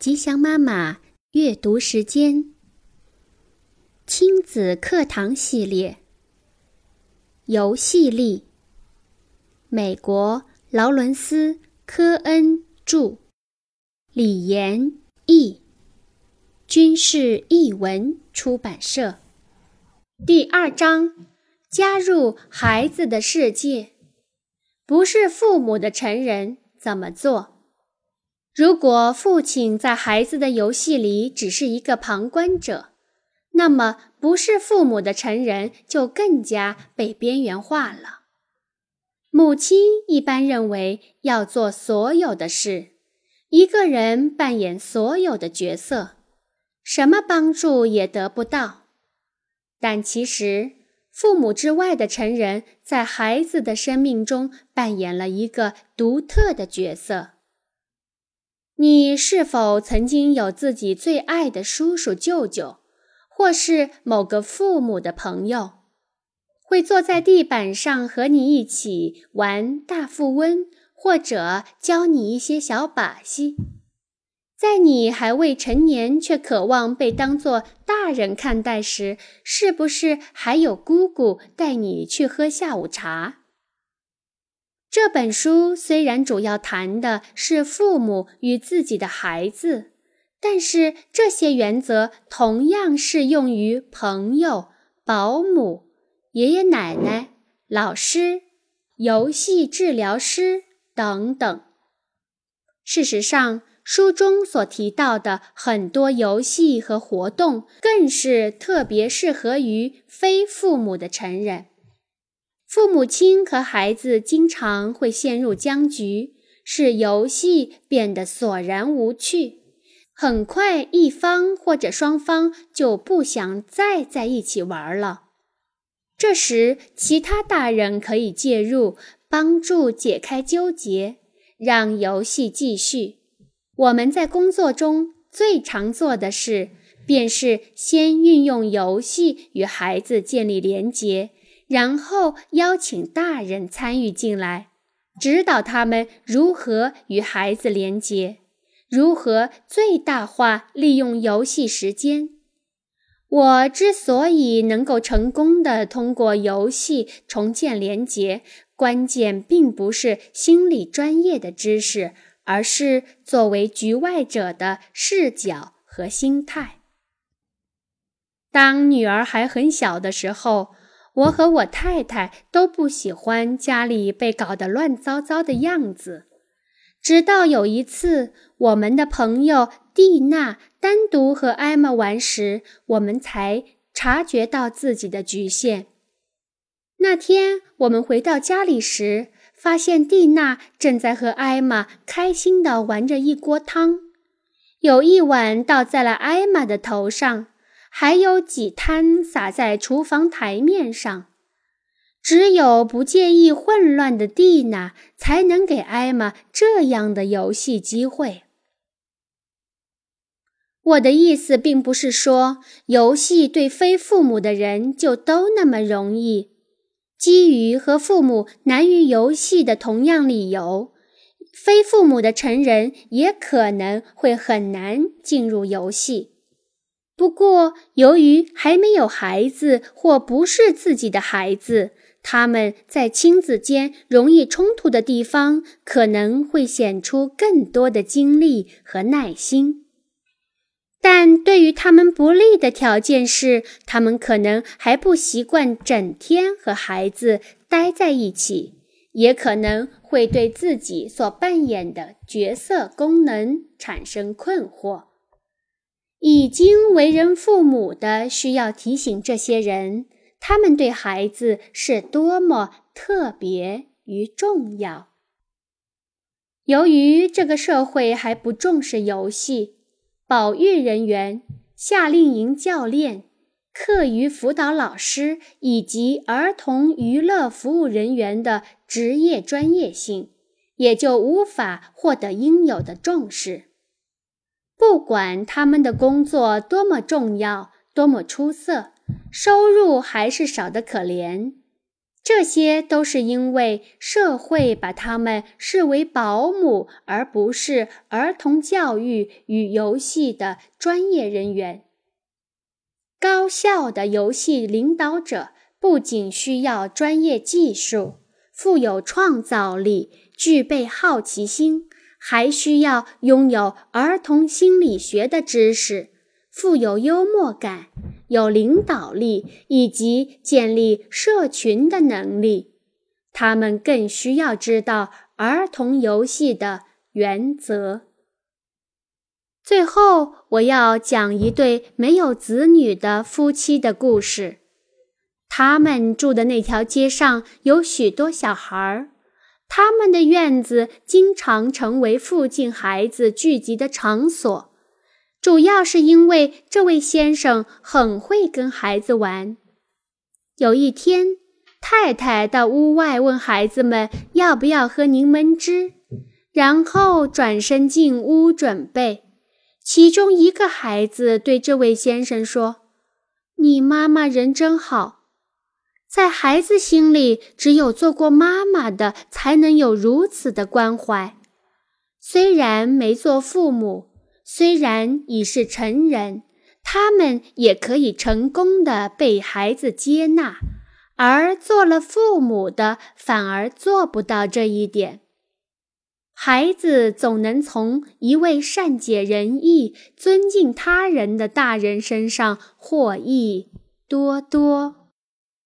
吉祥妈妈阅读时间，亲子课堂系列，游戏力。美国劳伦斯·科恩著，李延译，军事译文出版社。第二章：加入孩子的世界，不是父母的成人怎么做？如果父亲在孩子的游戏里只是一个旁观者，那么不是父母的成人就更加被边缘化了。母亲一般认为要做所有的事，一个人扮演所有的角色，什么帮助也得不到。但其实，父母之外的成人在孩子的生命中扮演了一个独特的角色。你是否曾经有自己最爱的叔叔、舅舅，或是某个父母的朋友，会坐在地板上和你一起玩大富翁，或者教你一些小把戏？在你还未成年却渴望被当作大人看待时，是不是还有姑姑带你去喝下午茶？这本书虽然主要谈的是父母与自己的孩子，但是这些原则同样适用于朋友、保姆、爷爷奶奶、老师、游戏治疗师等等。事实上，书中所提到的很多游戏和活动，更是特别适合于非父母的成人。父母亲和孩子经常会陷入僵局，使游戏变得索然无趣。很快，一方或者双方就不想再在一起玩了。这时，其他大人可以介入，帮助解开纠结，让游戏继续。我们在工作中最常做的事，便是先运用游戏与孩子建立连结。然后邀请大人参与进来，指导他们如何与孩子连结，如何最大化利用游戏时间。我之所以能够成功的通过游戏重建连结，关键并不是心理专业的知识，而是作为局外者的视角和心态。当女儿还很小的时候。我和我太太都不喜欢家里被搞得乱糟糟的样子。直到有一次，我们的朋友蒂娜单独和艾玛玩时，我们才察觉到自己的局限。那天我们回到家里时，发现蒂娜正在和艾玛开心地玩着一锅汤，有一碗倒在了艾玛的头上。还有几滩洒在厨房台面上，只有不介意混乱的蒂娜才能给艾玛这样的游戏机会。我的意思并不是说游戏对非父母的人就都那么容易，基于和父母难于游戏的同样理由，非父母的成人也可能会很难进入游戏。不过，由于还没有孩子或不是自己的孩子，他们在亲子间容易冲突的地方，可能会显出更多的精力和耐心。但对于他们不利的条件是，他们可能还不习惯整天和孩子待在一起，也可能会对自己所扮演的角色功能产生困惑。已经为人父母的需要提醒这些人，他们对孩子是多么特别与重要。由于这个社会还不重视游戏，保育人员、夏令营教练、课余辅导老师以及儿童娱乐服务人员的职业专业性，也就无法获得应有的重视。不管他们的工作多么重要、多么出色，收入还是少得可怜。这些都是因为社会把他们视为保姆，而不是儿童教育与游戏的专业人员。高效的游戏领导者不仅需要专业技术、富有创造力、具备好奇心，还需要拥有儿童心理学的知识、富有幽默感、有领导力以及建立社群的能力。他们更需要知道儿童游戏的原则。最后，我要讲一对没有子女的夫妻的故事。他们住的那条街上有许多小孩儿，他们的院子经常成为附近孩子聚集的场所，主要是因为这位先生很会跟孩子玩。有一天，太太到屋外问孩子们要不要喝柠檬汁，然后转身进屋准备。其中一个孩子对这位先生说：“你妈妈人真好。”在孩子心里，只有做过妈妈的才能有如此的关怀。虽然没做父母，虽然已是成人，他们也可以成功的被孩子接纳，而做了父母的反而做不到这一点。孩子总能从一位善解人意、尊敬他人的大人身上获益多多。